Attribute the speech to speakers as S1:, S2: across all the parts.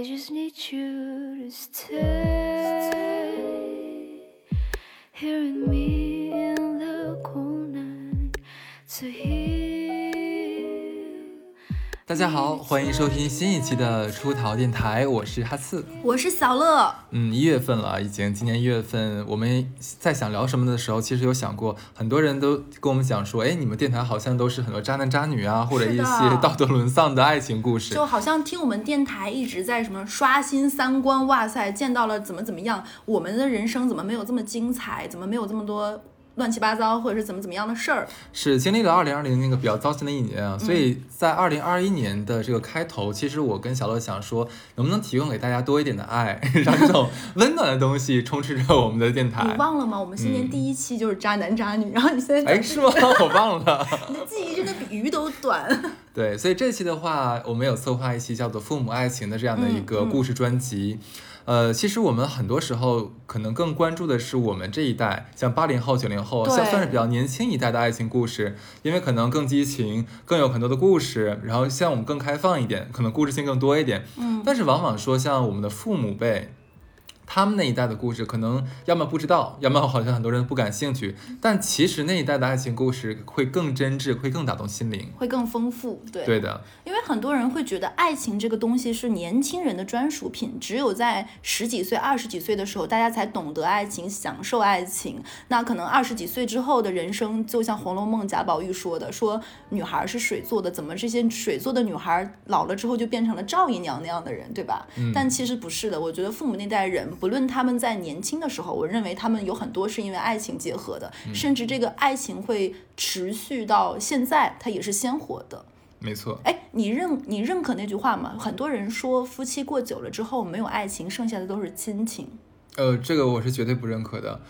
S1: I just need you to stay here with me in the night to heal.
S2: 大家好，欢迎收听新一期的出逃电台，我是哈刺。
S3: 我是小乐，
S2: 嗯，一月份了，已经今年一月份，我们在想聊什么的时候，其实有想过，很多人都跟我们讲说，哎，你们电台好像都是很多渣男渣女啊，或者一些道德沦丧的爱情故事。
S3: 就好像听我们电台一直在什么刷新三观，哇塞，见到了怎么怎么样，我们的人生怎么没有这么精彩，怎么没有这么多乱七八糟，或者是怎么怎么样的事儿？
S2: 是经历了二零二零那个比较糟心的一年啊，所
S3: 嗯
S2: 以在二零二一年的这个开头，其实我跟小乐想说，能不能提供给大家多一点的爱，让这种 温暖的东西充斥着我们的电台你。
S3: 忘了吗？我们新年第一期就是渣男渣女，然后你现在
S2: 哎，是吗？我忘了。
S3: 你的记忆真的比鱼都短。
S2: 对，所以这期的话，我们有策划一期叫做《父母爱情》的这样的一个故事专辑。呃，其实我们很多时候可能更关注的是我们这一代，像八零后、九零后，
S3: 像
S2: 算算是比较年轻一代的爱情故事，因为可能更激情，更有很多的故事，然后像我们更开放一点，可能故事性更多一点。
S3: 嗯，
S2: 但是往往说像我们的父母辈。他们那一代的故事，可能要么不知道，要么好像很多人不感兴趣。但其实那一代的爱情故事会更真挚，会更打动心灵。
S3: 会更丰富。对，
S2: 对的，
S3: 因为很多人会觉得爱情这个东西是年轻人的专属品，只有在十几岁、二十几岁的时候，大家才懂得爱情、享受爱情。那可能二十几岁之后的人生，就像《红楼梦》贾宝玉说的，说女孩是水做的，怎么这些水做的女孩老了之后就变成了赵姨娘那样的人，对吧？但其实不是的。我觉得父母那代人，不论他们在年轻的时候，我认为他们有很多是因为爱情结合的，甚至这个爱情会持续到现在，它也是鲜活的。
S2: 没错。
S3: 哎，你认你认可那句话吗？很多人说夫妻过久了之后没有爱情，剩下的都是亲情。
S2: 呃，这个我是绝对不认可的，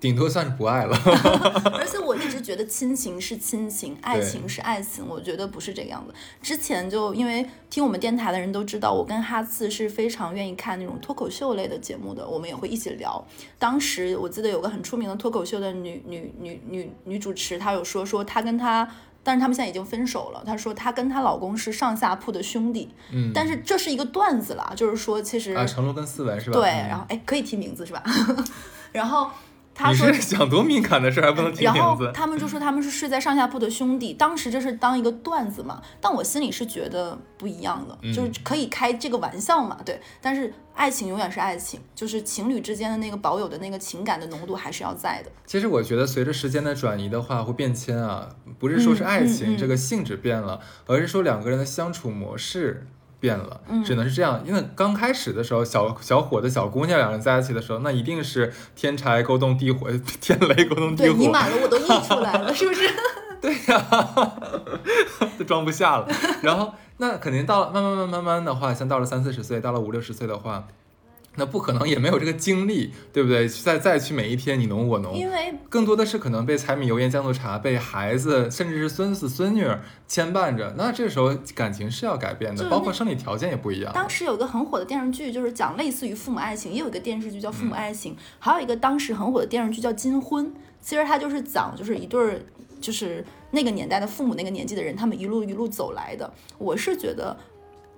S2: 顶多算是不爱了。
S3: 而且我一直觉得亲情是亲情，爱情是爱情，我觉得不是这个样子。之前就因为听我们电台的人都知道，我跟哈次是非常愿意看那种脱口秀类的节目的，我们也会一起聊。当时我记得有个很出名的脱口秀的女女女女女主持，她有说说她跟她。但是他们现在已经分手了。她说她跟她老公是上下铺的兄弟，
S2: 嗯，
S3: 但是这是一个段子啦，就是说其实
S2: 啊，成龙跟思文是吧？
S3: 对，
S2: 嗯
S3: 然后哎，可以提名字是吧？然后他
S2: 你
S3: 说
S2: 是 想多敏感的事儿还不能提
S3: 然后？他们就说他们是睡在上下铺的兄弟，当时这是当一个段子嘛，但我心里是觉得不一样的，
S2: 嗯
S3: 就是可以开这个玩笑嘛，对。但是爱情永远是爱情，就是情侣之间的那个保有的那个情感的浓度还是要在的。
S2: 其实我觉得随着时间的转移的话，会变迁啊，不是说是爱情、这个性质变了，而是说两个人的相处模式。变了，
S3: 嗯
S2: 只能是这样。因为刚开始的时候，小小伙子、小姑娘两人在一起的时候，那一定是天柴勾动地火，天雷勾动地
S3: 火你
S2: 火。
S3: 满了我都溢出来了，是不是？
S2: 对呀、都装不下了。然后那肯定到了慢慢慢慢慢的话，像到了三四十岁，到了五六十岁的话，那不可能也没有这个精力，对不对？再再去每一天你侬我侬，
S3: 因为
S2: 更多的是可能被柴米油盐酱醋茶，被孩子甚至是孙子孙女儿牵绊着。那这时候感情是要改变的，包括生理条件也不一样。
S3: 当时有个很火的电视剧，就是讲类似于父母爱情，也有一个电视剧叫《父母爱情》，还有一个当时很火的电视剧叫《金婚》。其实它就是讲，就是一对儿，就是那个年代的父母那个年纪的人，他们一路一路走来的。我是觉得。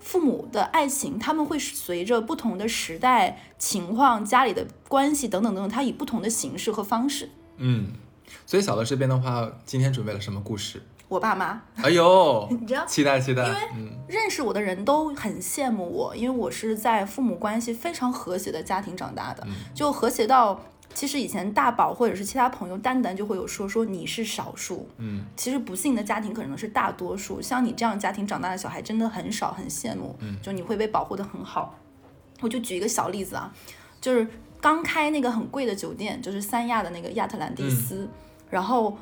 S3: 父母的爱情，他们会随着不同的时代情况、家里的关系等等等等，它以不同的形式和方式。
S2: 嗯，所以小乐这边的话，今天准备了什么故事？
S3: 我爸妈，
S2: 哎呦，
S3: 你知道，
S2: 期待期待，
S3: 因为
S2: 嗯。
S3: 认识我的人都很羡慕我，因为我是在父母关系非常和谐的家庭长大的，
S2: 嗯。
S3: 就和谐到其实以前大宝或者是其他朋友单单就会有说说你是少数，
S2: 嗯
S3: 其实不幸的家庭可能是大多数，像你这样家庭长大的小孩真的很少，很羡慕，
S2: 嗯
S3: 就你会被保护的很好。我就举一个小例子啊，就是刚开那个很贵的酒店，就是三亚的那个亚特兰蒂斯，然后。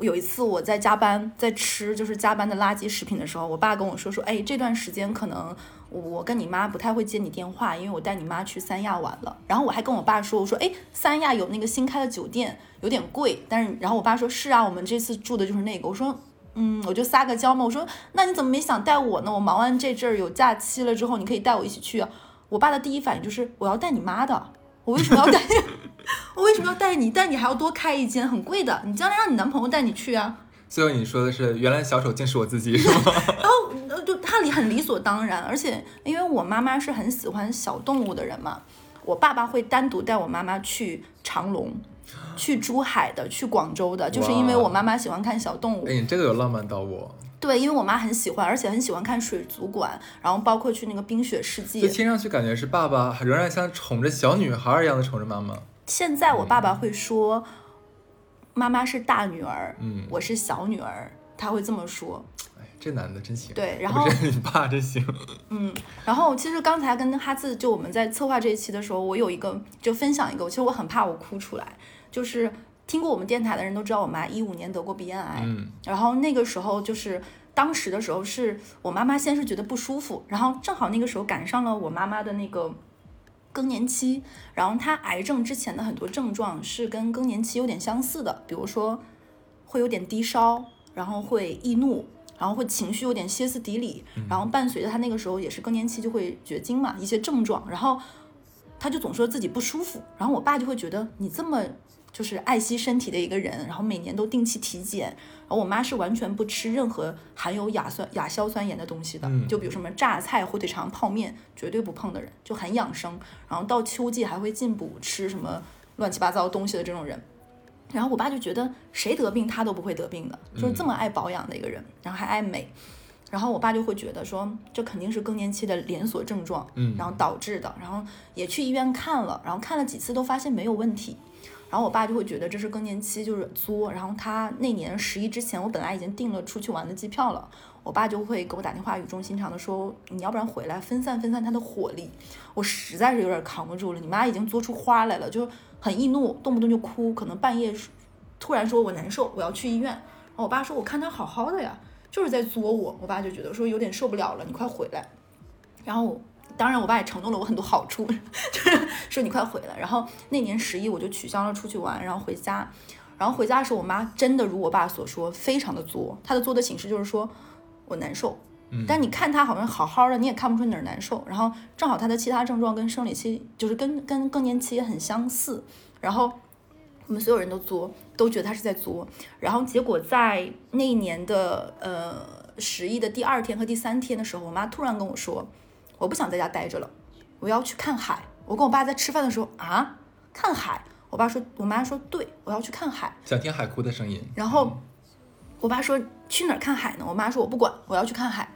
S3: 有一次我在加班，在吃就是加班的垃圾食品的时候，我爸跟我说说，哎，这段时间可能我跟你妈不太会接你电话，因为我带你妈去三亚玩了。然后我还跟我爸说，我说，哎，三亚有那个新开的酒店，有点贵，但是然后我爸说，是啊，我们这次住的就是那个。我说，嗯，我就撒个娇嘛，我说，那你怎么没想带我呢？我忙完这阵儿有假期了之后，你可以带我一起去啊。我爸的第一反应就是，我要带你妈的，我为什么要带？我为什么要带你？但你还要多开一间，很贵的。你将来让你男朋友带你去啊。
S2: 最后你说的是，原来小丑竟是我自己，是吗？
S3: 然 后呃就他理很理所当然，而且因为我妈妈是很喜欢小动物的人嘛，我爸爸会单独带我妈妈去长隆。去珠海的，去广州的，就是因为我妈妈喜欢看小动物。
S2: 哎，你这个有浪漫到我。
S3: 对，因为我妈很喜欢，而且很喜欢看水族馆，然后包括去那个冰雪世界。
S2: 就听上去感觉是爸爸仍然像宠着小女孩一样的宠着妈妈。
S3: 现在我爸爸会说，妈妈是大女儿，
S2: 嗯，
S3: 我是小女儿，他会这么说。
S2: 哎，这男的真行。
S3: 对，然后
S2: 你爸真行。
S3: 嗯，然后其实刚才跟哈次就我们在策划这一期的时候，我有一个就分享一个，其实我很怕我哭出来。就是听过我们电台的人都知道，我妈一五年得过鼻咽癌，
S2: 嗯，
S3: 然后那个时候就是当时的时候，是我妈妈先是觉得不舒服，然后正好那个时候赶上了我妈妈的那个更年期，然后他癌症之前的很多症状是跟更年期有点相似的，比如说会有点低烧，然后会易怒，然后会情绪有点歇斯底里，然后伴随着他那个时候也是更年期就会绝经嘛，一些症状，然后他就总说自己不舒服，然后我爸就会觉得你这么。就是爱惜身体的一个人，然后每年都定期体检。然后我妈是完全不吃任何含有亚酸亚硝酸盐的东西的，就比如什么榨菜、火腿肠、泡面，绝对不碰的人，就很养生。然后到秋季还会进补吃什么乱七八糟东西的这种人。然后我爸就觉得谁得病他都不会得病的，就是这么爱保养的一个人，然后还爱美。然后我爸就会觉得说这肯定是更年期的连锁症状，
S2: 嗯，
S3: 然后导致的。然后也去医院看了，然后看了几次都发现没有问题。然后我爸就会觉得这是更年期，就是作。然后他那年十一之前，我本来已经订了出去玩的机票了，我爸就会给我打电话，语重心长的说：“你要不然回来分散分散他的火力。”我实在是有点扛不住了，你妈已经作出花来了，就很易怒，动不动就哭，可能半夜突然说我难受，我要去医院。然后我爸说：“我看他好好的呀，就是在作我。”我爸就觉得说有点受不了了，你快回来。然后。当然，我爸也承诺了我很多好处，就是说你快回来。然后那年十一我就取消了出去玩，然后回家。然后回家的时候，我妈真的如我爸所说，非常的作。她的作的形式就是说我难受，但你看她好像好好的，你也看不出哪儿难受。然后正好她的其他症状跟生理期就是跟跟更年期也很相似。然后我们所有人都作，都觉得她是在作。然后结果在那一年的呃十一的第二天和第三天的时候，我妈突然跟我说。我不想在家待着了，我要去看海。我跟我爸在吃饭的时候啊，看海。我爸说，我妈说，对，我要去看海，
S2: 想听海哭的声音。
S3: 然后我爸说去哪儿看海呢？我妈说我不管，我要去看海。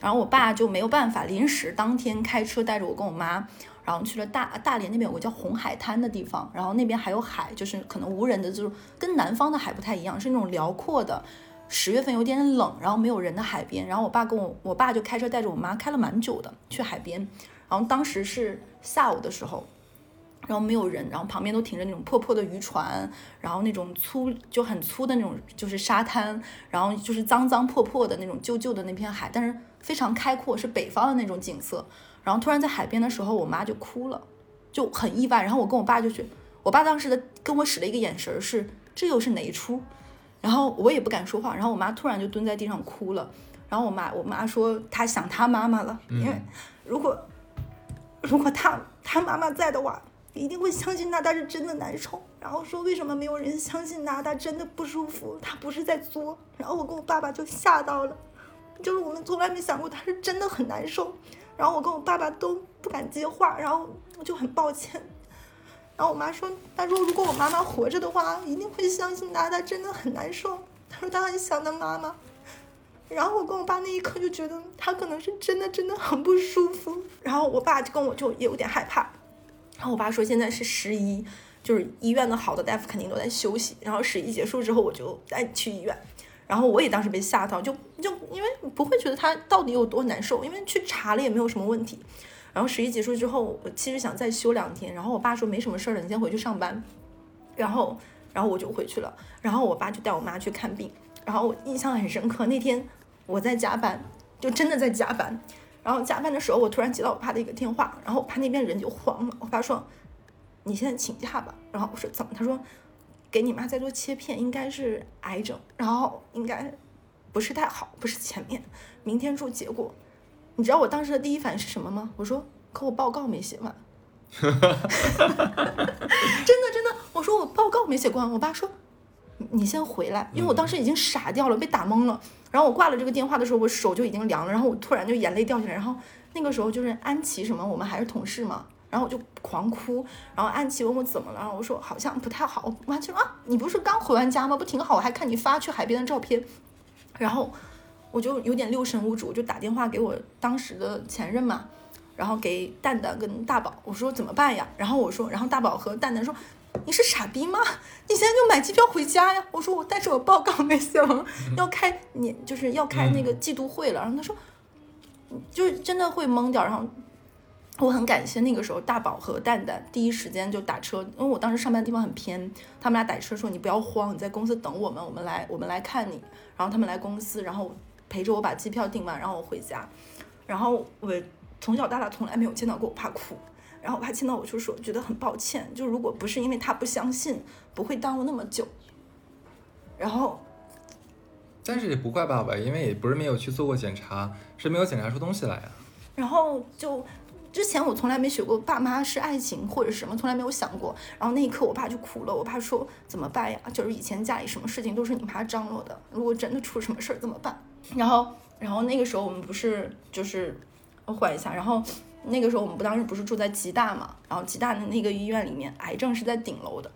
S3: 然后我爸就没有办法，临时当天开车带着我跟我妈，然后去了大大连那边有个叫红海滩的地方，然后那边还有海，就是可能无人的，就是跟南方的海不太一样，是那种辽阔的。十月份有点冷，然后没有人的海边，然后我爸跟我，我爸就开车带着我妈开了蛮久的去海边，然后当时是下午的时候，然后没有人，然后旁边都停着那种破破的渔船，然后那种粗就很粗的那种就是沙滩，然后就是脏脏破破的那种旧旧的那片海，但是非常开阔，是北方的那种景色。然后突然在海边的时候，我妈就哭了，就很意外。然后我跟我爸就去，我爸当时的跟我使了一个眼神是，这又是哪一出？然后我也不敢说话，然后我妈突然就蹲在地上哭了，然后我妈我妈说她想她妈妈了，因为如果如果她她妈妈在的话，一定会相信她，她是真的难受，然后说为什么没有人相信她，她真的不舒服，她不是在作，然后我跟我爸爸就吓到了，就是我们从来没想过她是真的很难受，然后我跟我爸爸都不敢接话，然后我就很抱歉。然后我妈说：“她说如果我妈妈活着的话，一定会相信她，她真的很难受。她说她很想她妈妈。”然后我跟我爸那一刻就觉得她可能是真的真的很不舒服。然后我爸就跟我就也有点害怕。然后我爸说：“现在是十一，就是医院的好的大夫肯定都在休息。然后十一结束之后，我就再去医院。然后我也当时被吓到，就就因为不会觉得他到底有多难受，因为去查了也没有什么问题。”然后十一结束之后，我其实想再休两天。然后我爸说没什么事儿了，你先回去上班。然后，然后我就回去了。然后我爸就带我妈去看病。然后我印象很深刻，那天我在加班，就真的在加班。然后加班的时候，我突然接到我爸的一个电话，然后我爸那边人就慌了。我爸说：“你现在请假吧。”然后我说：“怎么？”他说：“给你妈在做切片，应该是癌症，然后应该不是太好，不是前面，明天出结果。”你知道我当时的第一反应是什么吗？我说，可我报告没写完。真的真的，我说我报告没写完。我爸说，你先回来，因为我当时已经傻掉了，被打懵了。然后我挂了这个电话的时候，我手就已经凉了，然后我突然就眼泪掉下来，然后那个时候就是安琪什么，我们还是同事嘛，然后我就狂哭，然后安琪问我怎么了，然后我说好像不太好，我妈就说啊，你不是刚回完家吗？不挺好？我还看你发去海边的照片，然后我就有点六神无主，就打电话给我当时的前任嘛，然后给蛋蛋跟大宝，我说怎么办呀？然后我说，然后大宝和蛋蛋说。你是傻逼吗？你现在就买机票回家呀！我说我，但是我报告 没写完，要开年就是要开那个季度会了。然后他说，就是真的会懵掉。然后我很感谢那个时候大宝和蛋蛋第一时间就打车，因为我当时上班的地方很偏，他们俩打车说你不要慌，你在公司等我们，我们来我们来看你。然后他们来公司，然后陪着我把机票订完，然后我回家。然后我从小到大从来没有见到过我爸哭。然后我爸见到我就说，觉得很抱歉，就如果不是因为他不相信，不会耽误那么久。然后，
S2: 但是也不怪爸爸，因为也不是没有去做过检查，是没有检查出东西来啊。
S3: 然后就之前我从来没学过爸妈是爱情或者什么，从来没有想过。然后那一刻我爸就哭了，我爸说怎么办呀？就是以前家里什么事情都是你妈张罗的，如果真的出什么事儿怎么办？然后，然后那个时候我们不是就是我缓一下，然后。那个时候我们不当时不是住在吉大嘛，然后吉大的那个医院里面，癌症是在顶楼的，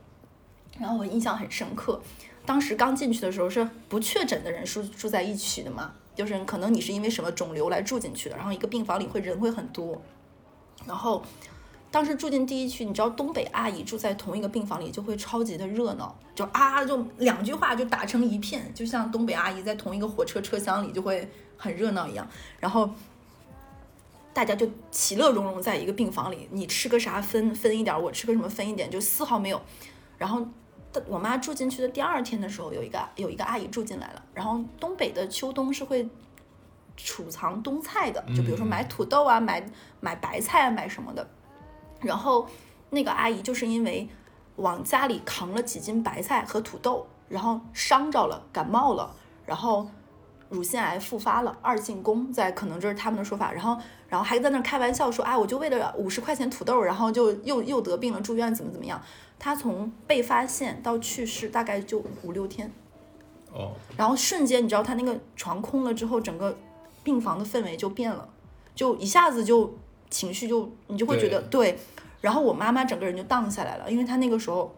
S3: 然后我印象很深刻，当时刚进去的时候是不确诊的人住住在一起的嘛，就是可能你是因为什么肿瘤来住进去的，然后一个病房里会人会很多，然后当时住进第一区，你知道东北阿姨住在同一个病房里就会超级的热闹，就啊就两句话就打成一片，就像东北阿姨在同一个火车车厢里就会很热闹一样，然后。大家就其乐融融在一个病房里，你吃个啥分分一点，我吃个什么分一点，就丝毫没有。然后，我妈住进去的第二天的时候，有一个有一个阿姨住进来了。然后东北的秋冬是会储藏冬菜的，就比如说买土豆啊，买买白菜啊，买什么的。然后那个阿姨就是因为往家里扛了几斤白菜和土豆，然后伤着了，感冒了，然后。乳腺癌复发了，二进宫，在可能这是他们的说法，然后，然后还在那开玩笑说，哎，我就为了五十块钱土豆，然后就又又得病了，住院怎么怎么样？她从被发现到去世大概就五六天，
S2: 哦，
S3: 然后瞬间你知道他那个床空了之后，整个病房的氛围就变了，就一下子就情绪就你就会觉得对，然后我妈妈整个人就荡下来了，因为她那个时候。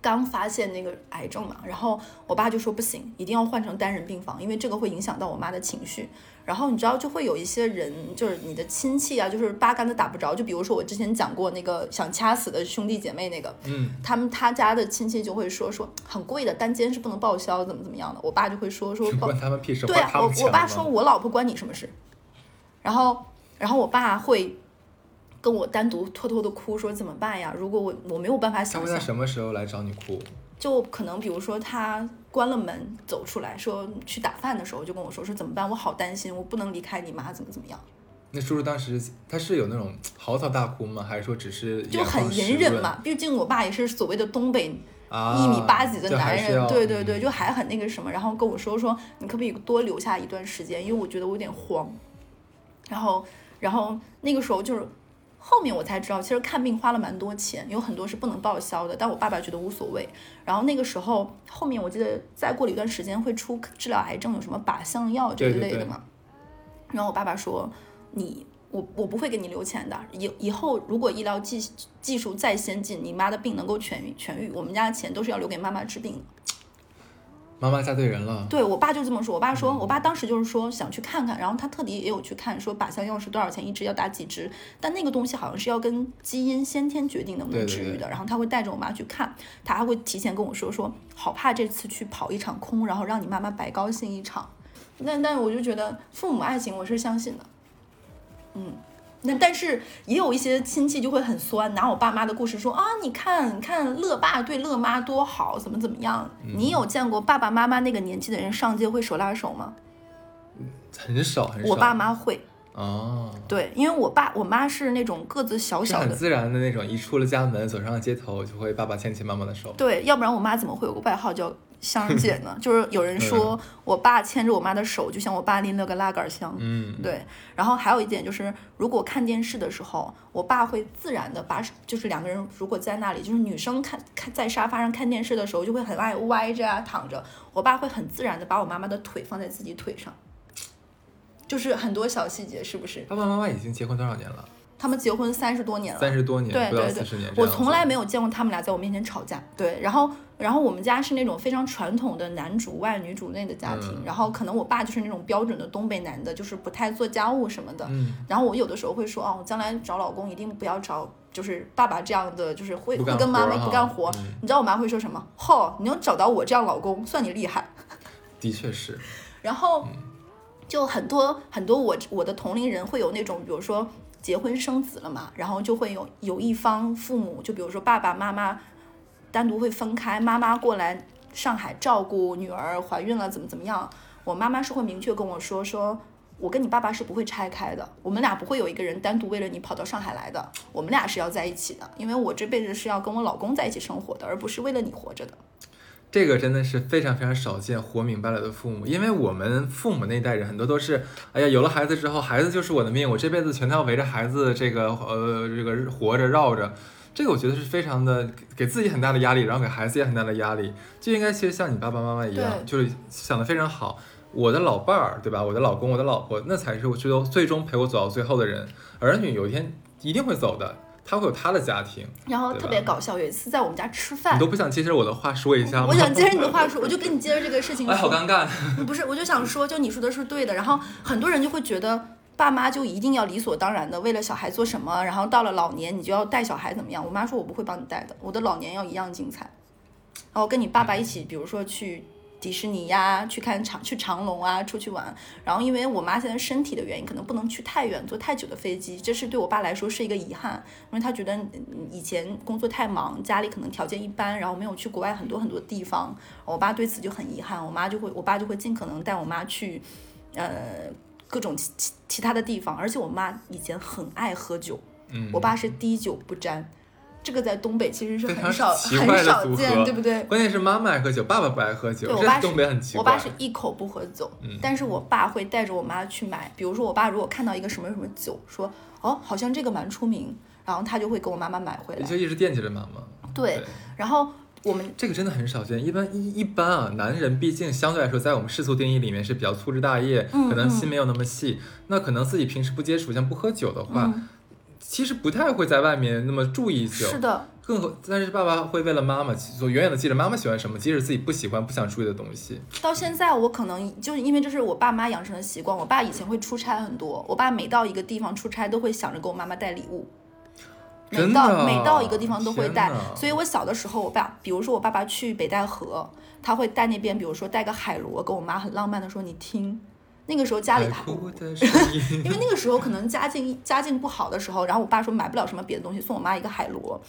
S3: 刚发现那个癌症嘛，然后我爸就说不行，一定要换成单人病房，因为这个会影响到我妈的情绪。然后你知道，就会有一些人，就是你的亲戚啊，就是八竿子打不着。就比如说我之前讲过那个想掐死的兄弟姐妹那个，
S2: 嗯，
S3: 他们他家的亲戚就会说说很贵的单间是不能报销，怎么怎么样的。我爸就会说说
S2: 关他们屁事。
S3: 对啊，我我爸说我老婆关你什么事？然后然后我爸会。跟我单独偷偷的哭，说怎么办呀？如果我我没有办法想象，
S2: 他什么时候来找你哭？
S3: 就可能比如说他关了门走出来说去打饭的时候，就跟我说说怎么办？我好担心，我不能离开你妈，怎么怎么样？
S2: 那叔叔当时他是有那种嚎啕大哭吗？还是说只是
S3: 就很隐忍嘛？毕竟我爸也是所谓的东北一米八几的男人，对对对，就还很那个什么，然后跟我说说你可不可以多留下一段时间？因为我觉得我有点慌。然后然后那个时候就是。后面我才知道，其实看病花了蛮多钱，有很多是不能报销的。但我爸爸觉得无所谓。然后那个时候，后面我记得再过了一段时间会出治疗癌症有什么靶向药这一类的嘛。然后我爸爸说：“你我我不会给你留钱的。以以后如果医疗技技术再先进，你妈的病能够痊愈痊愈，我们家的钱都是要留给妈妈治病的。”
S2: 妈妈嫁对人了，
S3: 对我爸就这么说。我爸说，我爸当时就是说想去看看，然后他特地也有去看，说靶向药是多少钱一支，要打几支。但那个东西好像是要跟基因先天决定能不能治愈的。然后他会带着我妈去看，他还会提前跟我说说，好怕这次去跑一场空，然后让你妈妈白高兴一场。但但我就觉得父母爱情我是相信的，嗯。那但是也有一些亲戚就会很酸，拿我爸妈的故事说啊，你看，你看乐爸对乐妈多好，怎么怎么样？你有见过爸爸妈妈那个年纪的人上街会手拉手吗？
S2: 很少很少。
S3: 我爸妈会
S2: 哦，
S3: 对，因为我爸我妈是那种个子小小的，
S2: 很自然的那种，一出了家门，走上了街头，就会爸爸牵起妈妈的手。
S3: 对，要不然我妈怎么会有个外号叫香姐呢？就是有人说我爸牵着我妈的手，就像我爸拎了个拉杆箱。
S2: 嗯，
S3: 对，然后还有一点就是，如果看电视的时候，我爸会自然的把手，就是两个人如果在那里，就是女生看看在沙发上看电视的时候，就会很爱歪着啊躺着，我爸会很自然的把我妈妈的腿放在自己腿上，就是很多小细节，是不是？
S2: 爸爸妈妈已经结婚多少年了？
S3: 他们结婚三十多年了，
S2: 三十多年，
S3: 对对对。我从来没有见过他们俩在我面前吵架。对，然后然后我们家是那种非常传统的男主外女主内的家庭，
S2: 嗯
S3: 然后可能我爸就是那种标准的东北男的，就是不太做家务什么的。
S2: 嗯，
S3: 然后我有的时候会说，哦，我将来找老公一定不要找就是爸爸这样的，就是会会跟妈妈不干活。
S2: 嗯
S3: 你知道我妈会说什么？嚯，你能找到我这样老公，算你厉害。
S2: 的确是，
S3: 然后
S2: 嗯
S3: 就很多很多我我的同龄人会有那种，比如说结婚生子了嘛，然后就会有有一方父母，就比如说爸爸妈妈单独会分开，妈妈过来上海照顾女儿怀孕了怎么怎么样，我妈妈是会明确跟我说说。我跟你爸爸是不会拆开的，我们俩不会有一个人单独为了你跑到上海来的，我们俩是要在一起的，因为我这辈子是要跟我老公在一起生活的，而不是为了你活着的。
S2: 这个真的是非常非常少见，活明白了的父母。因为我们父母那一代人很多都是，哎呀，有了孩子之后，孩子就是我的命，我这辈子全都要围着孩子这个呃这个活着绕着。这个我觉得是非常的给给自己很大的压力，然后给孩子也很大的压力。就应该其实像你爸爸妈妈一样，就是想的非常好。我的老伴儿，对吧？我的老公，我的老婆，那才是我最终最终陪我走到最后的人。儿女有一天一定会走的，他会有他的家庭。
S3: 然后特别搞笑，有一次在我们家吃饭
S2: 你，都不想接着我的话说一下吗？
S3: 我想接着你的话说，我就跟你接着这个事情
S2: 哎，好。尴尬。
S3: 不是，我就想说，就你说的是对的。然后很多人就会觉得，爸妈就一定要理所当然的为了小孩做什么，然后到了老年你就要带小孩怎么样？我妈说我不会帮你带的，我的老年要一样精彩。然后跟你爸爸一起，比如说去迪士尼呀，去看长去长隆啊，出去玩。然后因为我妈现在身体的原因，可能不能去太远，坐太久的飞机，这是对我爸来说是一个遗憾，因为他觉得嗯以前工作太忙，家里可能条件一般，然后没有去国外很多很多地方。我爸对此就很遗憾，我妈就会，我爸就会尽可能带我妈去，呃，各种其其其他的地方。而且我妈以前很爱喝酒，
S2: 嗯，
S3: 我爸是滴酒不沾，这个在东北其实是很少很少见，对不对？
S2: 关键是妈妈爱喝酒，爸爸不爱喝酒，
S3: 我爸是
S2: 东北很奇
S3: 我。爸是一口不喝酒，
S2: 嗯
S3: 但是我爸会带着我妈去买。比如说，我爸如果看到一个什么什么酒，说哦，好像这个蛮出名，然后他就会给我妈妈买回来。
S2: 就一直惦记着妈妈。
S3: 对，然后我们
S2: 这个真的很少见。一般一一般啊，男人毕竟相对来说，在我们世俗定义里面是比较粗枝大叶，
S3: 嗯
S2: 可能心没有那么细。那可能自己平时不接触，像不喝酒的话，
S3: 嗯
S2: 其实不太会在外面那么注意酒。
S3: 是的，
S2: 更何，但是爸爸会为了妈妈，所远远的记着妈妈喜欢什么，即使自己不喜欢、不想注意的东西。
S3: 到现在我可能就是因为这是我爸妈养成的习惯。我爸以前会出差很多，我爸每到一个地方出差都会想着给我妈妈带礼物。每
S2: 真的
S3: 到每到一个地方都会带，所以我小的时候，我爸，比如说我爸爸去北戴河，他会带那边，比如说带个海螺，跟我妈很浪漫的说：“你听。”那个时候家里 因为那个时候可能家境家境不好的时候，然后我爸说买不了什么别的东西，送我妈一个海螺。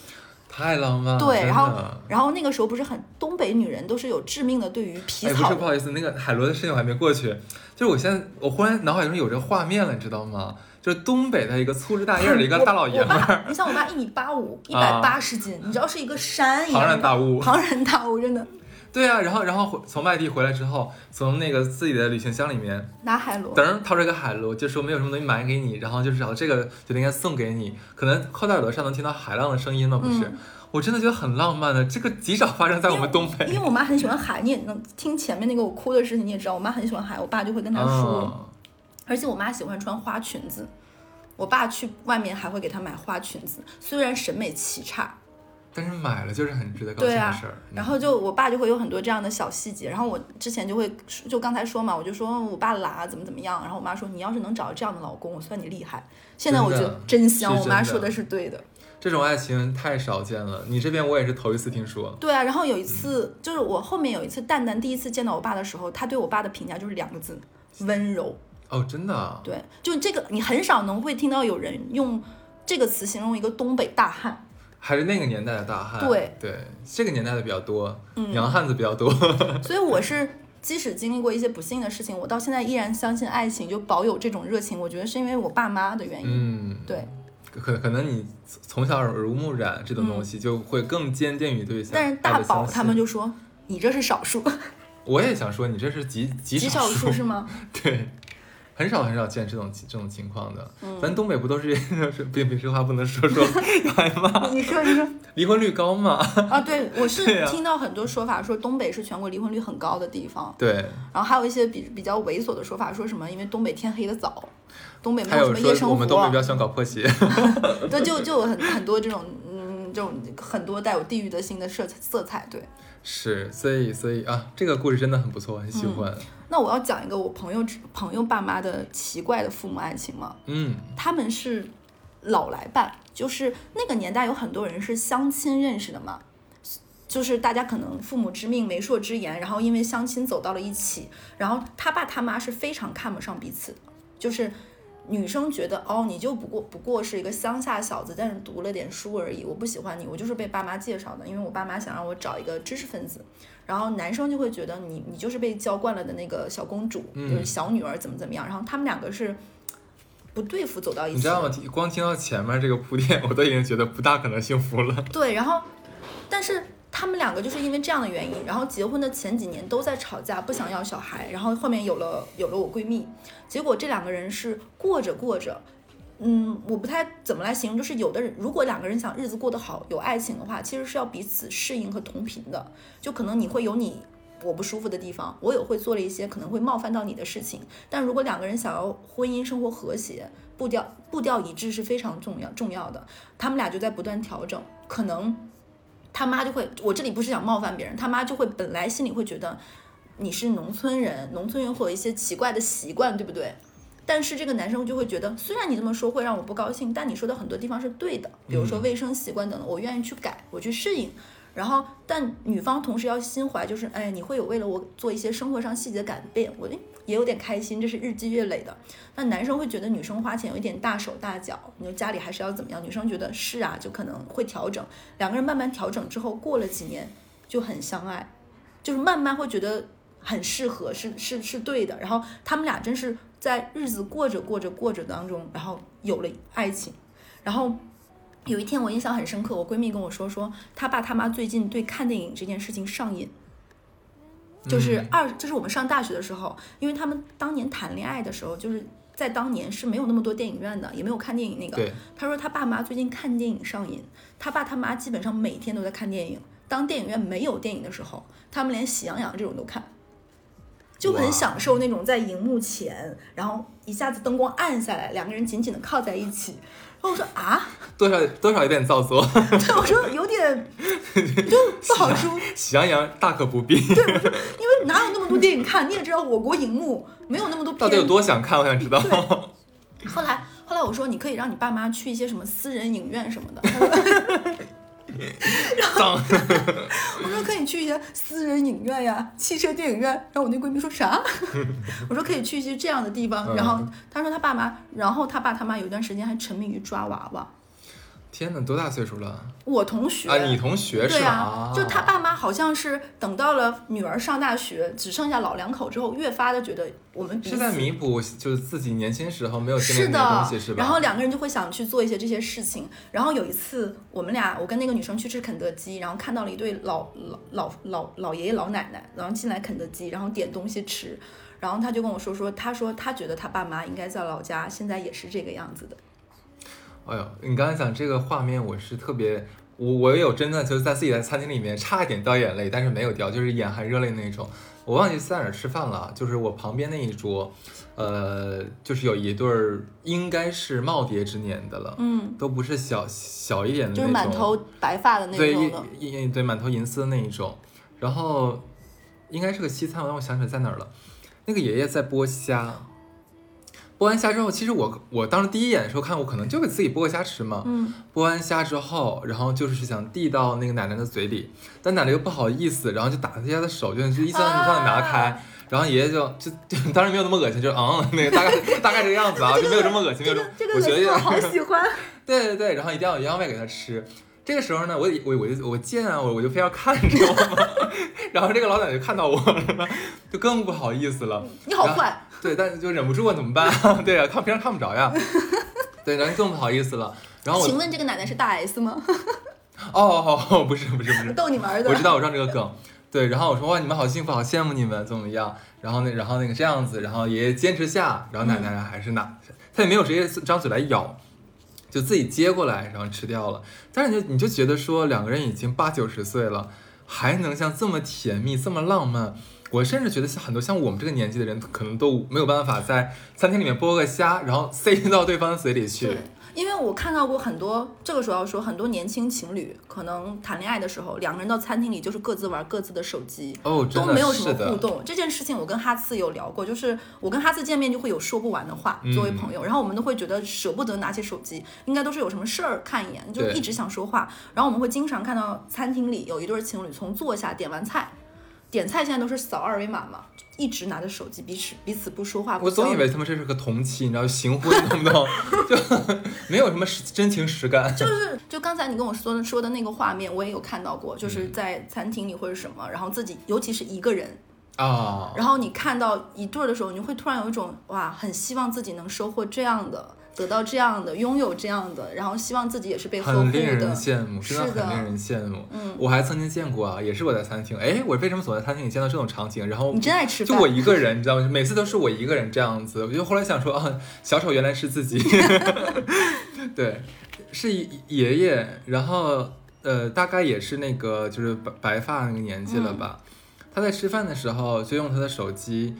S2: 太浪漫了。
S3: 对，然后然后那个时候不是很东北女人都是有致命的对于皮
S2: 哎，不
S3: 草
S2: 是，不好意思，那个海螺的事情我还没过去。就是我现在，我忽然脑海中有这个画面了，你知道吗？就是东北的一个粗枝大叶的一个大老爷们儿，
S3: 爸，你像我爸一米八五，一百八十斤，你知道是一个山一样
S2: 庞
S3: 的，
S2: 然大物。
S3: 庞然大物，真的
S2: 对啊，然后然后回从外地回来之后，从那个自己的旅行箱里面，
S3: 拿海螺。
S2: 噔掏出一个海螺，就说没有什么东西买给你，然后就是找这个觉得应该送给你，可能靠在耳朵上能听到海浪的声音了，不是？
S3: 嗯
S2: 我真的觉得很浪漫的，这个极少发生在我们东北。
S3: 因为我妈很喜欢海，你也能听前面那个我哭的事情，你也知道，我妈很喜欢海，我爸就会跟她说，
S2: 嗯
S3: 而且我妈喜欢穿花裙子，我爸去外面还会给她买花裙子，虽然审美奇差，
S2: 但是买了就是很值得高兴的事儿。嗯
S3: 然后就我爸就会有很多这样的小细节，然后我之前就会就刚才说嘛，我就说我爸懒怎么怎么样，然后我妈说你要是能找到这样的老公，我算你厉害。现在我觉得真香，
S2: 真
S3: 我妈说的是对的。
S2: 这种爱情太少见了，你这边我也是头一次听说。
S3: 对啊，然后有一次就是我后面有一次蛋蛋第一次见到我爸的时候，他对我爸的评价就是两个字：温柔。
S2: 哦，真的啊，
S3: 对，就这个你很少能会听到有人用这个词形容一个东北大汉。
S2: 还是那个年代的大汉。
S3: 对
S2: 对，这个年代的比较多，
S3: 嗯
S2: 洋汉子比较多。
S3: 所以我是即使经历过一些不幸的事情，我到现在依然相信爱情，就保有这种热情。我觉得是因为我爸妈的原因。
S2: 嗯，
S3: 对，
S2: 可可能你从小耳濡目染这种东西，就会更坚定于对象
S3: 但是大宝他们就说你这是少数，
S2: 我也想说，你这是极极
S3: 极少
S2: 数
S3: 数是吗？
S2: 对，很少很少见这种这种情况的。
S3: 嗯。
S2: 咱东北不都是 是别别说话不能说说 要挨骂，
S3: 你说你说。
S2: 离婚率高吗？
S3: 啊，对我是听到很多说法，说东北是全国离婚率很高的地方，
S2: 对，
S3: 然后还有一些比比较猥琐的说法，说什么因为东北天黑的早，东北没
S2: 还有
S3: 什么夜生
S2: 活。我们东北比
S3: 活，
S2: 较喜欢搞破鞋，
S3: 对，就就有很很多这种嗯这种很多带有地域的性的色色彩，对。
S2: 是，所以所以啊，这个故事真的很不错，很喜欢。
S3: 那我要讲一个我朋友朋友爸妈的奇怪的父母爱情吗？
S2: 嗯，
S3: 他们是老来伴，就是那个年代有很多人是相亲认识的嘛，就是大家可能父母之命媒妁之言，然后因为相亲走到了一起，然后他爸他妈是非常看不上彼此的，就是。女生觉得哦，你就不过不过是一个乡下小子，但是读了点书而已，我不喜欢你，我就是被爸妈介绍的，因为我爸妈想让我找一个知识分子。然后男生就会觉得你你就是被娇惯了的那个小公主，就是小女儿怎么怎么样。然后他们两个是不对付走到一起，
S2: 你知道吗？光听到前面这个铺垫，我都已经觉得不大可能幸福了。
S3: 对，然后，但是他们两个就是因为这样的原因，然后结婚的前几年都在吵架，不想要小孩，然后后面有了有了我闺蜜，结果这两个人是过着过着，嗯，我不太怎么来形容，就是有的人如果两个人想日子过得好，有爱情的话，其实是要彼此适应和同频的，就可能你会有你。我不舒服的地方，我也会做了一些可能会冒犯到你的事情。但如果两个人想要婚姻生活和谐，步调步调一致是非常重要重要的。他们俩就在不断调整，可能他妈就会，我这里不是想冒犯别人，他妈就会本来心里会觉得你是农村人，农村人会有一些奇怪的习惯，对不对？但是这个男生就会觉得，虽然你这么说会让我不高兴，但你说的很多地方是对的，比如说卫生习惯等等，我愿意去改，我去适应。然后，但女方同时要心怀，就是哎，你会有为了我做一些生活上细节改变，我也有点开心，这是日积月累的。那男生会觉得女生花钱有一点大手大脚，你说家里还是要怎么样？女生觉得是啊，就可能会调整。两个人慢慢调整之后，过了几年就很相爱，就是慢慢会觉得很适合，是是是对的。然后他们俩真是在日子过着过着过着当中，然后有了爱情，然后。有一天我印象很深刻，我闺蜜跟我说，说她爸她妈最近对看电影这件事情上瘾，就是
S2: 嗯
S3: 二，就是我们上大学的时候，因为他们当年谈恋爱的时候，就是在当年是没有那么多电影院的，也没有看电影那个。
S2: 对，
S3: 他说她爸妈最近看电影上瘾，她爸他妈基本上每天都在看电影。当电影院没有电影的时候，他们连《喜羊羊》这种都看，就很享受那种在荧幕前，然后一下子灯光暗下来，两个人紧紧的靠在一起。我说啊，
S2: 多少多少有点造作。
S3: 对我说有点 就不好说，
S2: 喜羊羊大可不必，对
S3: 因为哪有那么多电影看？你也知道，我国荧幕没有那么多
S2: 到底有
S3: 片。
S2: 多想看？我想知道。
S3: 后来后来我说，你可以让你爸妈去一些什么私人影院什么的。他说
S2: 脏，
S3: 我说可以去一些私人影院呀，汽车电影院。然后我那闺蜜说啥？我说可以去一些这样的地方。然后她说她爸妈，然后她爸他妈有一段时间还沉迷于抓娃娃。
S2: 天哪，多大岁数了？
S3: 我同学
S2: 啊，你同学是？
S3: 啊，就他爸妈好像是等到了女儿上大学，只剩下老两口之后，越发的觉得我们
S2: 是在弥补就是自己年轻时候没有经历
S3: 是
S2: 的东
S3: 的
S2: 西是吧？
S3: 然后两个人就会想去做一些这些事情。然后有一次，我们俩我跟那个女生去吃肯德基，然后看到了一对老老老老老爷爷老奶奶，然后进来肯德基，然后点东西吃。然后他就跟我说说，他说他觉得他爸妈应该在老家，现在也是这个样子的。
S2: 哎呦，你刚才讲这个画面，我是特别，我我也有真的就是在自己的餐厅里面差一点掉眼泪，但是没有掉，就是眼含热泪那种。我忘记在哪儿吃饭了，就是我旁边那一桌，呃，就是有一对儿应该是耄耋之年的了，
S3: 嗯，
S2: 都不是小小一点的
S3: 就是满头白发的那
S2: 对
S3: 种的。
S2: 一一对满头银丝的那一种，然后应该是个西餐，我让我想起来在哪儿了。那个爷爷在剥虾，剥完虾之后，其实我我当时第一眼的时候看，我可能就给自己剥个虾吃嘛。
S3: 嗯，
S2: 剥完虾之后，然后就是想递到那个奶奶的嘴里，但奶奶又不好意思，然后就打他家的手，就就一张一张的拿开。
S3: 啊
S2: 然后爷爷就就就当然没有那么恶心，就嗯那个大概大概这个样子啊，就没有这么恶心，没有
S3: 这
S2: 这么
S3: 个这个恶
S2: 我觉得
S3: 好喜欢。
S2: 对对对，然后一定要羊喂给他吃。这个时候呢，我我我就我见啊，我我就非要看，你知道吗？然后这个老奶奶就看到我了，就更不好意思了。
S3: 你好坏，
S2: 对，但是就忍不住啊，怎么办啊？对啊，看平常看不着呀。对，然后更不好意思了。然后我
S3: 请问这个奶奶是大 S 吗？
S2: 哦哦哦，不是不是不是，
S3: 逗你玩的。
S2: 我知道我知道这个梗。对，然后我说哇，你们好幸福，好羡慕你们，怎么样？然后那然后那个这样子，然后爷爷坚持下，然后奶奶还是那，他也没有直接张嘴来咬，就自己接过来，然后吃掉了。但是你就你就觉得说两个人已经八九十岁了，还能像这么甜蜜，这么浪漫。我甚至觉得像很多像我们这个年纪的人，可能都没有办法在餐厅里面剥个虾，然后塞到对方的嘴里去。
S3: 对，因为我看到过很多，这个时候要说很多年轻情侣可能谈恋爱的时候，两个人到餐厅里就是各自玩各自的手机。
S2: 哦，
S3: 都没有什么互动，这件事情我跟哈次有聊过，就是我跟哈次见面就会有说不完的话，
S2: 嗯
S3: 作为朋友，然后我们都会觉得舍不得拿起手机，应该都是有什么事儿看一眼，就
S2: 对
S3: 一直想说话。然后我们会经常看到餐厅里有一对情侣从坐下点完菜，点菜现在都是扫二维码嘛，一直拿着手机彼此彼此不说话。
S2: 我总以为他们这是个同期，你知道行婚，懂不懂？就没有什么实真情实感。
S3: 就是就刚才你跟我说的说的那个画面，我也有看到过，
S2: 嗯
S3: 就是在餐厅里或者什么，然后自己尤其是一个人，
S2: 啊，
S3: 然后你看到一对儿的时候，你会突然有一种哇，很希望自己能收获这样的，得到这样的，拥有这样的，然后希望自己也是被呵护
S2: 很令人。羡慕，真的很令人羡慕。
S3: 嗯，
S2: 我还曾经见过啊，也是我在餐厅，哎，我为什么总在餐厅里见到这种场景？然后
S3: 你真爱吃饭，
S2: 就我一个人，你知道吗？每次都是我一个人这样子。我就后来想说啊，小丑原来是自己，对，是爷爷，然后呃，大概也是那个就是白白发那个年纪了吧。他在吃饭的时候就用他的手机，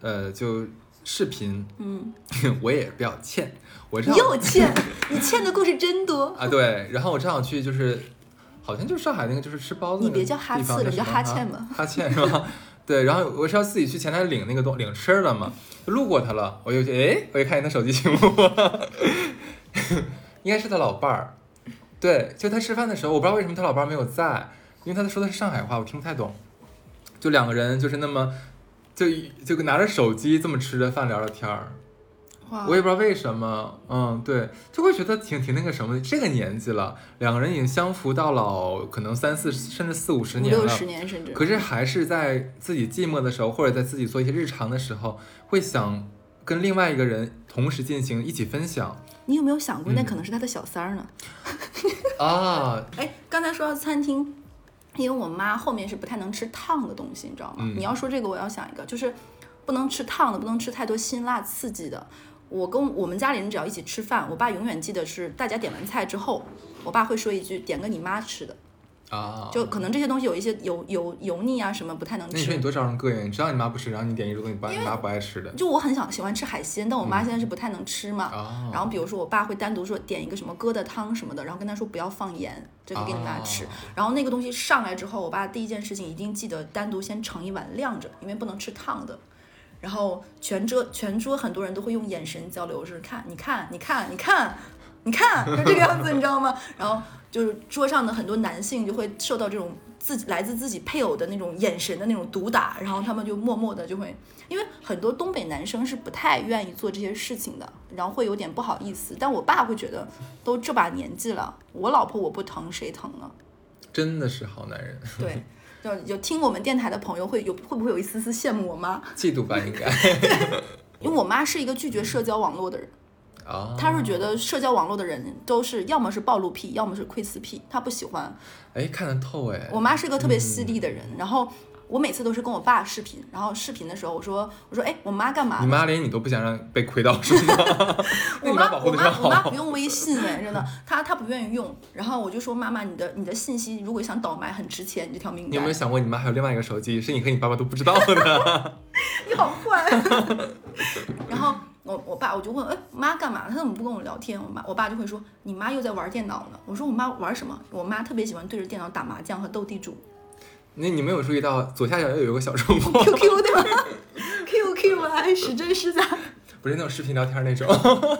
S2: 呃，就视频。
S3: 嗯，
S2: 我也比较欠，我正
S3: 你又欠，你欠的故事真多。
S2: 啊，对，然后我正好去就是，好像就是上海那个就是吃包子那个
S3: 你别叫哈次了，你叫哈欠吧。
S2: 哈欠是吧？对，然后我是要自己去前台领那个东领吃的嘛，路过他了，我就去，哎，我一看见他手机屏幕，应该是他老伴儿，对，就他吃饭的时候，我不知道为什么他老伴儿没有在，因为他说的是上海话，我听不太懂，就两个人就是那么。就就拿着手机这么吃着饭聊着天儿，
S3: 哇
S2: 我也不知道为什么，嗯，对，就会觉得挺挺那个什么的。这个年纪了，两个人已经相扶到老，可能三四甚至四五十年
S3: 六十年甚至。
S2: 可是还是在自己寂寞的时候，或者在自己做一些日常的时候，会想跟另外一个人同时进行一起分享
S3: 你有没有想过，那
S2: 嗯
S3: 可能是他的小三儿呢？
S2: 啊，
S3: 哎，刚才说到餐厅，因为我妈后面是不太能吃烫的东西，你知道吗？
S2: 嗯
S3: 你要说这个，我要想一个，就是不能吃烫的，不能吃太多辛辣刺激的。我跟我们家里人只要一起吃饭，我爸永远记得是大家点完菜之后，我爸会说一句点个你妈吃的，
S2: 啊，
S3: 就可能这些东西有一些油油油腻啊什么不太能吃。
S2: 那你说你多招人膈应，你知道你妈不吃，然后你点一桌东西，爸你妈不爱吃的
S3: 就我很想喜欢吃海鲜，但我妈现在是不太能吃嘛。
S2: 啊，
S3: 然后比如说我爸会单独说点一个什么疙瘩汤什么的，然后跟他说不要放盐，这个给你妈吃。
S2: 啊
S3: 然后那个东西上来之后，我爸第一件事情一定记得单独先盛一碗晾着，因为不能吃烫的。然后全桌全桌很多人都会用眼神交流，就是看你看你看你看你看，就这个样子，你知道吗？然后就是桌上的很多男性就会受到这种自己来自自己配偶的那种眼神的那种毒打，然后他们就默默的就会，因为很多东北男生是不太愿意做这些事情的，然后会有点不好意思。但我爸会觉得，都这把年纪了，我老婆我不疼谁疼呢？
S2: 真的是好男人，
S3: 对。就有听我们电台的朋友会有会不会有一丝丝羡慕我妈？
S2: 嫉妒吧应该
S3: 因为我妈是一个拒绝社交网络的人，
S2: 啊，
S3: 她是觉得社交网络的人都是要么是暴露癖，要么是窥私癖，她不喜欢。
S2: 哎看得透哎，
S3: 我妈是个特别犀利的人，然后我每次都是跟我爸视频，然后视频的时候我说我说哎，我妈干嘛？
S2: 你妈连你都不想让被亏到是吗？那
S3: 我
S2: 你妈保护的真
S3: 我妈我妈不。用微信哎，真的，她她不愿意用。然后我就说妈妈，你的你的信息如果想倒卖很值钱，你这条名单
S2: 你有没有。想过，你妈还有另外一个手机，是你和你爸爸都不知道的？
S3: 你好坏。然后我我爸我就问，哎，妈干嘛？她怎么不跟我聊天？我妈我爸就会说，你妈又在玩电脑呢。我说我妈玩什么？我妈特别喜欢对着电脑打麻将和斗地主
S2: 那你没有注意到左下角又有一个小窗户
S3: ，，QQ 对吗？QQ 啊，还实真是假，
S2: 不是那种视频聊天那种，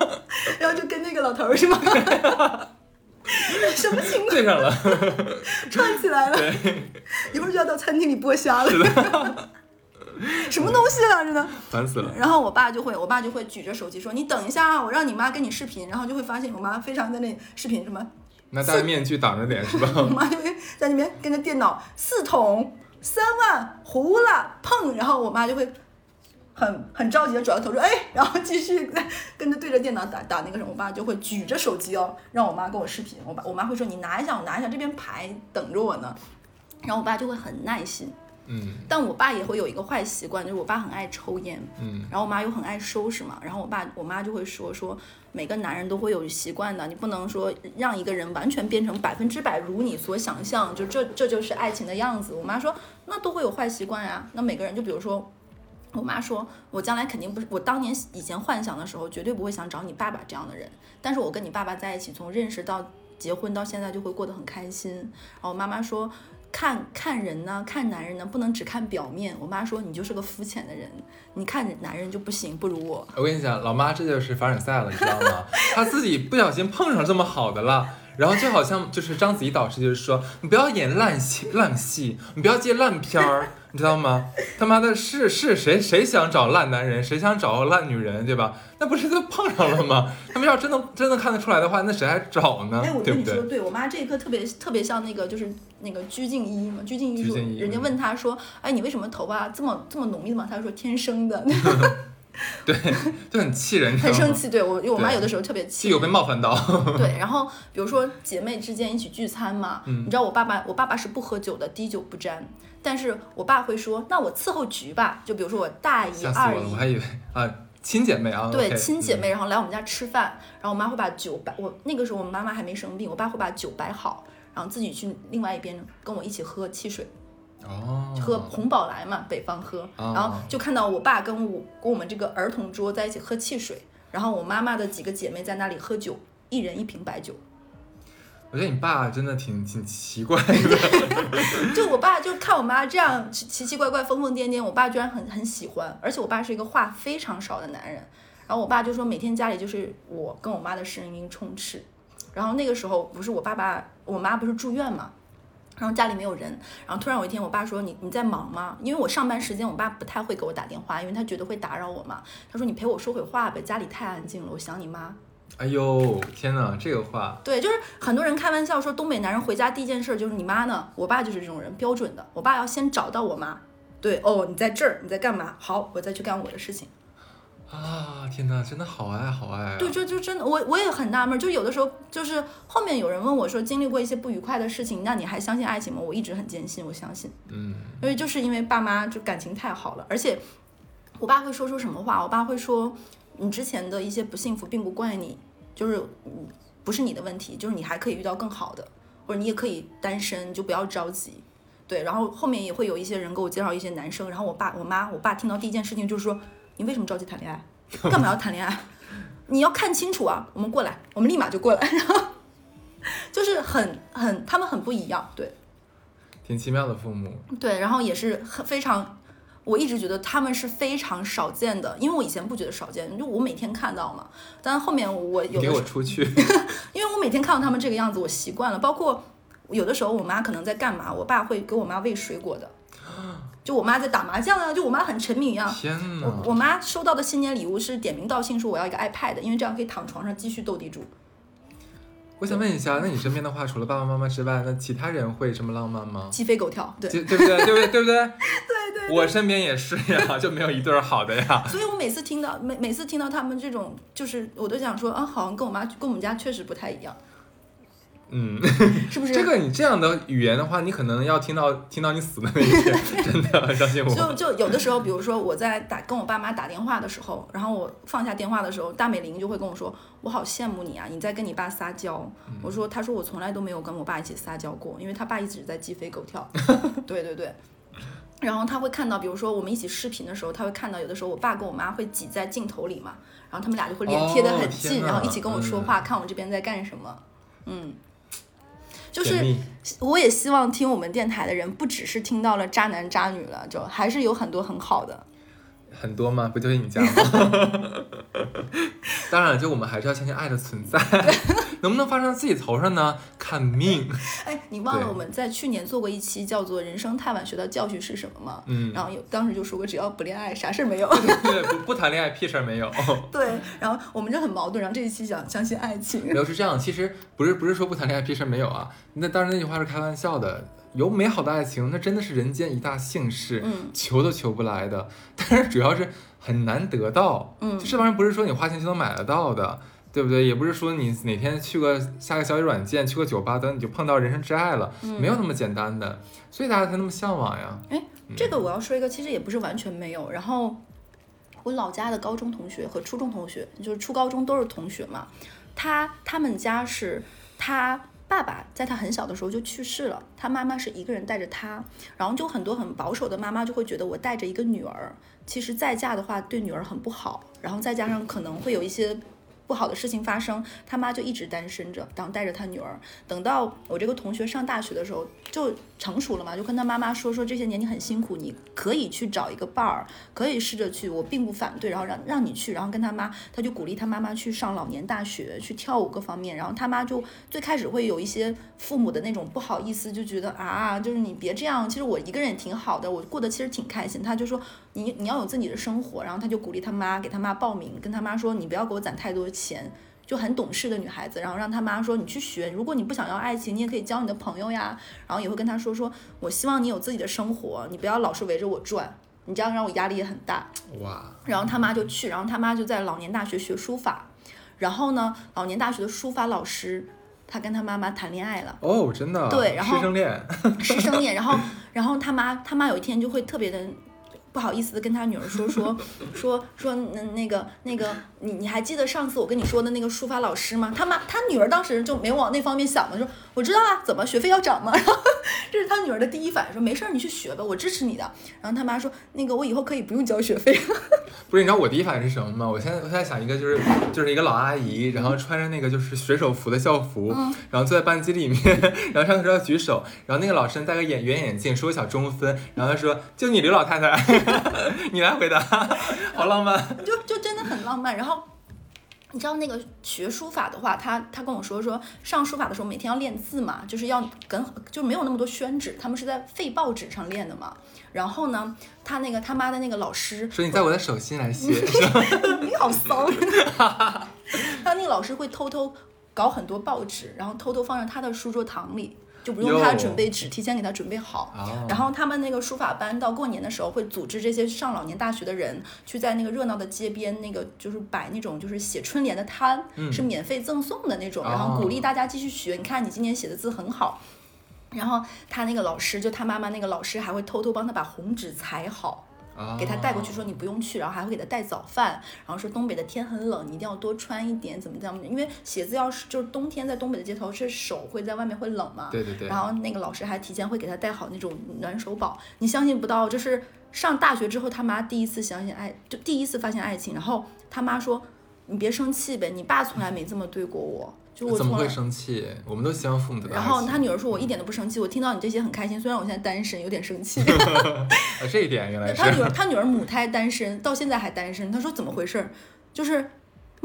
S3: 然后就跟那个老头是吗？什么情况？
S2: 对上了。
S3: 串起来了，一会儿就要到餐厅里剥虾了。什么东西啊，真的。
S2: 烦死了。
S3: 然后我爸就会，我爸就会举着手机说：“你等一下啊，我让你妈跟你视频。”然后就会发现我妈非常在那视频什么，
S2: 那戴面具挡着脸是吧？
S3: 我 妈就会在那边跟着电脑四桶三万糊了碰，然后我妈就会很很着急的转个头说：“哎。”然后继续在跟着对着电脑打打那个什么，我爸就会举着手机哦，让我妈跟我视频。我爸我妈会说：“你拿一下，我拿一下，这边牌等着我呢。”然后我爸就会很耐心。
S2: 嗯
S3: 但我爸也会有一个坏习惯，就是我爸很爱抽烟，
S2: 嗯
S3: 然后我妈又很爱收拾嘛，然后我爸我妈就会说说每个男人都会有习惯的，你不能说让一个人完全变成百分之百如你所想象，就这这就是爱情的样子。我妈说那都会有坏习惯呀，那每个人就比如说。我妈说，我将来肯定不是我当年以前幻想的时候，绝对不会想找你爸爸这样的人。但是我跟你爸爸在一起，从认识到结婚到现在，就会过得很开心。然后我妈妈说，看看人呢，看男人呢，不能只看表面。我妈说，你就是个肤浅的人，你看男人就不行，不如我。
S2: 我跟你讲，老妈这就是凡尔赛了，你知道吗？她自己不小心碰上这么好的了。然后就好像就是章子怡导师就是说，你不要演烂戏烂戏，你不要接烂片儿，你知道吗？他妈的是是谁谁想找烂男人，谁想找烂女人，对吧？那不是都碰上了吗？他们要真的真的看得出来的话，那谁还找呢
S3: 哎，我？跟你说，对我妈这一刻特别特别像那个就是那个鞠婧祎嘛，鞠婧祎人家
S2: 嗯
S3: 问她说，哎，你为什么头发这么这么浓密的嘛？她说天生的，
S2: 对，就很气人？
S3: 很生气。对我，因为我妈有的时候特别气
S2: 有被冒犯到，
S3: 对，然后比如说姐妹之间一起聚餐嘛，
S2: 嗯
S3: 你知道我爸爸，我爸爸是不喝酒的，滴酒不沾。但是我爸会说，那我伺候局吧，就比如说我大姨、二
S2: 姨，我，还以为啊亲姐妹啊，
S3: 对亲姐妹，然后来我们家吃饭，然后我妈会把酒摆，我那个时候我妈妈还没生病，我爸会把酒摆好，然后自己去另外一边跟我一起喝汽水，
S2: 哦，
S3: 喝红宝来嘛，北方喝，
S2: 哦
S3: 然后就看到我爸跟我跟我们这个儿童桌在一起喝汽水，然后我妈妈的几个姐妹在那里喝酒，一人一瓶白酒。
S2: 我觉得你爸真的挺挺奇怪的，
S3: 就我爸就看我妈这样奇奇奇怪怪、疯疯癫癫，我爸居然很很喜欢，而且我爸是一个话非常少的男人。然后我爸就说每天家里就是我跟我妈的声音充斥。然后那个时候不是我爸爸我妈不是住院嘛，然后家里没有人，然后突然有一天我爸说你你在忙吗？因为我上班时间我爸不太会给我打电话，因为他觉得会打扰我嘛。他说你陪我说会话呗，家里太安静了，我想你妈。
S2: 哎呦天哪，这个话
S3: 对，就是很多人开玩笑说东北男人回家第一件事就是你妈呢，我爸就是这种人，标准的。我爸要先找到我妈，对，哦，你在这儿，你在干嘛？好，我再去干我的事情。
S2: 啊，天哪，真的好爱好爱啊！
S3: 对，就就真的，我我也很纳闷，就有的时候就是后面有人问我说经历过一些不愉快的事情，那你还相信爱情吗？我一直很坚信，我相信，
S2: 嗯，
S3: 因为就是因为爸妈就感情太好了，而且我爸会说出什么话？我爸会说你之前的一些不幸福并不怪你，就是嗯不是你的问题，就是你还可以遇到更好的，或者你也可以单身，你就不要着急。对，然后后面也会有一些人给我介绍一些男生，然后我爸、我妈、我爸听到第一件事情就是说，你为什么着急谈恋爱？干嘛要谈恋爱？你要看清楚啊！我们过来，我们立马就过来，然 后就是很很，他们很不一样，对。
S2: 挺奇妙的父母。
S3: 对，然后也是很非常，我一直觉得他们是非常少见的，因为我以前不觉得少见，就我每天看到嘛，但后面我有
S2: 你给我出去！
S3: 因为我每天看到他们这个样子，我习惯了，包括有的时候我妈可能在干嘛，我爸会给我妈喂水果的，就我妈在打麻将啊，就我妈很沉迷一样。
S2: 天
S3: 我
S2: 哪！
S3: 我妈收到的新年礼物是点名道姓说我要一个 iPad，因为这样可以躺床上继续斗地主。
S2: 我想问一下，那你身边的话，除了爸爸妈妈之外，那其他人会这么浪漫吗？
S3: 鸡飞狗跳，对，
S2: 对对不对？对不对？对不对？对对。我身边也是呀，就没有一对儿好的呀。
S3: 所以我每次听到每每次听到他们这种，就是我都想说啊，好像跟我妈跟我们家确实不太一样，
S2: 嗯，
S3: 是不是？
S2: 这个你这样的语言的话，你可能要听到听到你死的那一天，真的相信
S3: 就
S2: 我。
S3: 就就有的时候，比如说我在打跟我爸妈打电话的时候，然后我放下电话的时候，大美玲就会跟我说：“我好羡慕你啊，你在跟你爸撒娇。我说：“他说我从来都没有跟我爸一起撒娇过，因为他爸一直在鸡飞狗跳。对对对。然后他会看到，比如说我们一起视频的时候，他会看到有的时候我爸跟我妈会挤在镜头里嘛，然后他们俩就会脸贴得很
S2: 哦
S3: 近，然后一起跟我说话，看我这边在干什么。嗯，就是我也希望听我们电台的人，不只是听到了渣男渣女了，就还是有很多很好的。
S2: 很多吗？不就是你家吗？当然，就我们还是要相信爱的存在。能不能发生在自己头上呢？看命。
S3: 哎，你忘了我们在去年做过一期叫做《人生太晚学到教训是什么》吗？
S2: 嗯，
S3: 然后有当时就说过，只要不恋爱，啥事儿没有。
S2: 对，不不谈恋爱，屁事儿没有。
S3: 对，然后我们就很矛盾。然后这一期讲相信爱情
S2: 没，有是这样，其实不是不是说不谈恋爱屁事儿没有啊。那当然那句话是开玩笑的。有美好的爱情，那真的是人间一大幸事，
S3: 嗯
S2: 求都求不来的。但是主要是很难得到，
S3: 嗯
S2: 就这玩意儿不是说你花钱就能买得到的，对不对？也不是说你哪天去个下个小语软件，去个酒吧，等你就碰到人生挚爱了，
S3: 嗯
S2: 没有那么简单的，所以大家才那么向往呀。
S3: 哎，这个我要说一个，其实也不是完全没有。然后我老家的高中同学和初中同学，就是初高中都是同学嘛。他他们家是他爸爸在他很小的时候就去世了，他妈妈是一个人带着他，然后就很多很保守的妈妈就会觉得我带着一个女儿，其实再嫁的话对女儿很不好，然后再加上可能会有一些。不好的事情发生，他妈就一直单身着，然后带着他女儿。等到我这个同学上大学的时候，就成熟了嘛，就跟他妈妈说说这些年你很辛苦，你可以去找一个伴儿，可以试着去，我并不反对，然后让让你去，然后跟他妈，他就鼓励他妈妈去上老年大学，去跳舞各方面。然后他妈就最开始会有一些父母的那种不好意思，就觉得啊，就是你别这样，其实我一个人也挺好的，我过得其实挺开心。他就说你你要有自己的生活，然后他就鼓励他妈给他妈报名，跟他妈说你不要给我攒太多。钱就很懂事的女孩子，然后让她妈说你去学，如果你不想要爱情，你也可以交你的朋友呀。然后也会跟她说说，我希望你有自己的生活，你不要老是围着我转，你这样让我压力也很大。
S2: 哇！
S3: 然后他妈就去，然后他妈就在老年大学学书法，然后呢，老年大学的书法老师他跟他妈妈谈恋爱了。
S2: 哦，真的？
S3: 对，然后
S2: 师生恋，
S3: 师生恋，然后然后他妈他妈有一天就会特别的。不好意思的跟他女儿说说说说那那个那个你你还记得上次我跟你说的那个书法老师吗？他妈他女儿当时就没往那方面想嘛，说我知道啊，怎么学费要涨吗？然后这是他女儿的第一反应，说没事儿你去学吧，我支持你的。然后他妈说那个我以后可以不用交学费。
S2: 不是你知道我第一反应是什么吗？我现在我现在想一个就是就是一个老阿姨，然后穿着那个就是水手服的校服，然后坐在班级里面，然后上课时候要举手，然后那个老师戴个眼圆眼镜，说个小中分，然后他说就你刘老太太。你来回答，好浪漫，
S3: 就就真的很浪漫。然后你知道那个学书法的话，他他跟我说说上书法的时候每天要练字嘛，就是要跟就没有那么多宣纸，他们是在废报纸上练的嘛。然后呢，他那个他妈的那个老师
S2: 说你在我的手心来写
S3: 你好骚。他那个老师会偷偷搞很多报纸，然后偷偷放在他的书桌堂里。就不用他准备纸，提前给他准备好。然后他们那个书法班到过年的时候会组织这些上老年大学的人去在那个热闹的街边，那个就是摆那种就是写春联的摊，是免费赠送的那种，然后鼓励大家继续学。你看你今年写的字很好。然后他那个老师就他妈妈那个老师还会偷偷帮他把红纸裁好。给他带过去说你不用去，然后还会给他带早饭，然后说东北的天很冷，你一定要多穿一点，怎么怎么，因为鞋子要是就是冬天在东北的街头，是手会在外面会冷嘛。
S2: 对对对。
S3: 然后那个老师还提前会给他带好那种暖手宝，你相信不到，就是上大学之后他妈第一次相信爱，就第一次发现爱情，然后他妈说你别生气呗，你爸从来没这么对过我。就我
S2: 怎么会生气？我们都希望父母的。
S3: 然后他女儿说：“我一点都不生气，我听到你这些很开心。虽然我现在单身，有点生气。”
S2: 这一点原来是。
S3: 他女儿，他女儿母胎单身，到现在还单身。他说：“怎么回事？就是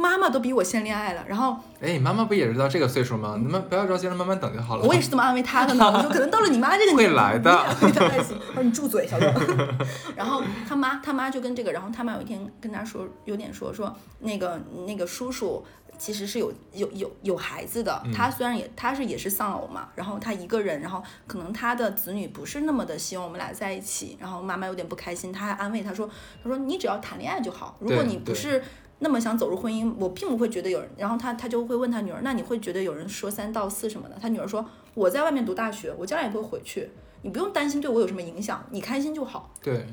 S3: 妈妈都比我先恋爱了。”然后，
S2: 哎，妈妈不也是到这个岁数吗？你们不要着急了，慢慢等就好了。
S3: 我也是这么安慰她的呢。我说：“可能到了你妈这个
S2: 年纪，会来的。”
S3: 他说：“你住嘴，小六。”然后他妈，他妈就跟这个，然后他妈有一天跟他说，有点说说那个那个叔叔。其实是有有有有孩子的，他虽然也他是也是丧偶嘛，然后他一个人，然后可能他的子女不是那么的希望我们俩在一起，然后妈妈有点不开心，他还安慰他说，他说你只要谈恋爱就好，如果你不是那么想走入婚姻，我并不会觉得有人，然后他他就会问他女儿，那你会觉得有人说三道四什么的？他女儿说，我在外面读大学，我将来也会回去，你不用担心对我有什么影响，你开心就好。
S2: 对。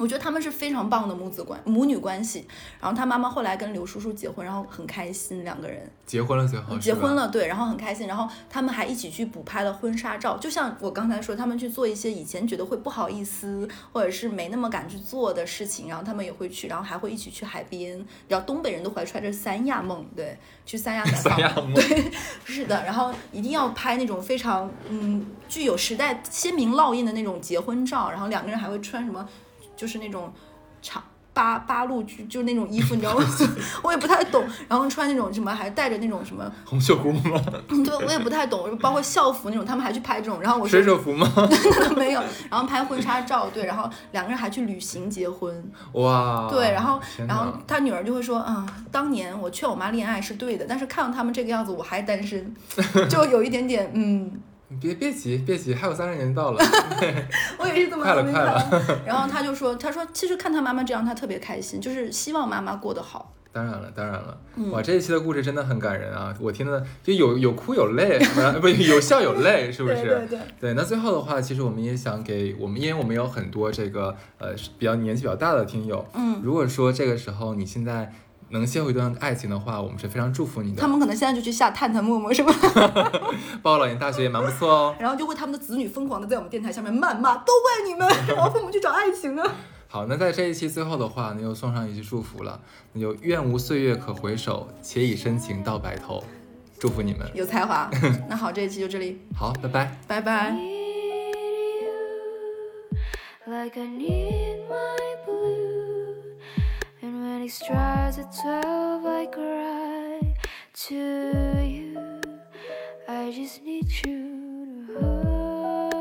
S3: 我觉得他们是非常棒的母子关母女关系，然后他妈妈后来跟刘叔叔结婚，然后很开心，两个人。
S2: 结婚了最后
S3: 结婚了，对，然后很开心，然后他们还一起去补拍了婚纱照，就像我刚才说，他们去做一些以前觉得会不好意思或者是没那么敢去做的事情，然后他们也会去，然后还会一起去海边，然后东北人都怀揣着三亚梦，对，去三亚
S2: 三亚梦，
S3: 对，是的，然后一定要拍那种非常嗯具有时代鲜明烙印的那种结婚照，然后两个人还会穿什么？就是那种长八八路就就那种衣服，你知道吗？我也不太懂。然后穿那种什么，还带着那种什么
S2: 红袖箍吗？
S3: 对，我也不太懂。包括校服那种，他们还去拍这种。然后我
S2: 水手服吗？
S3: 没有。然后拍婚纱照，对。然后两个人还去旅行结婚。
S2: 哇。
S3: 对，然后然后他女儿就会说啊，当年我劝我妈恋爱是对的，但是看到他们这个样子，我还单身，就有一点点嗯。
S2: 别别急，别急，还有三十年到了。
S3: 我也是这么
S2: 快了，快了。
S3: 然后他就说：“他说其实看他妈妈这样，他特别开心，就是希望妈妈过得好。
S2: 当然了，当然了，
S3: 嗯
S2: 哇，这一期的故事真的很感人啊！我听的就有有哭有泪，不是有笑有泪，是不是？
S3: 对对对
S2: 对，那最后的话，其实我们也想给我们，因为我们有很多这个呃比较年纪比较大的听友，
S3: 嗯，
S2: 如果说这个时候你现在能邂逅一段爱情的话，我们是非常祝福你的
S3: 他。们可能现在就去下探探陌陌是吧？
S2: 报老年大学也蛮不错哦。
S3: 然后就会他们的子女疯狂的在我们电台下面谩骂，都怪你们，然后父母去找爱情啊。
S2: 好，那在这一期最后的话，那就送上一句祝福了，那就愿无岁月可回首，且以深情到白头。祝福你们，
S3: 有才华。那好，这一期就这里，
S2: 好，拜拜。
S3: 拜拜。
S1: When it strikes at twelve, I cry to you. I just need you to hold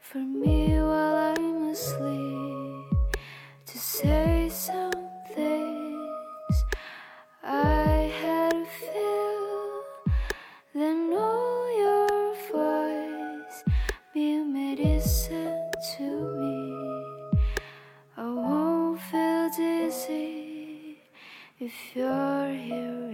S1: for me while I'm asleep to say if you're here.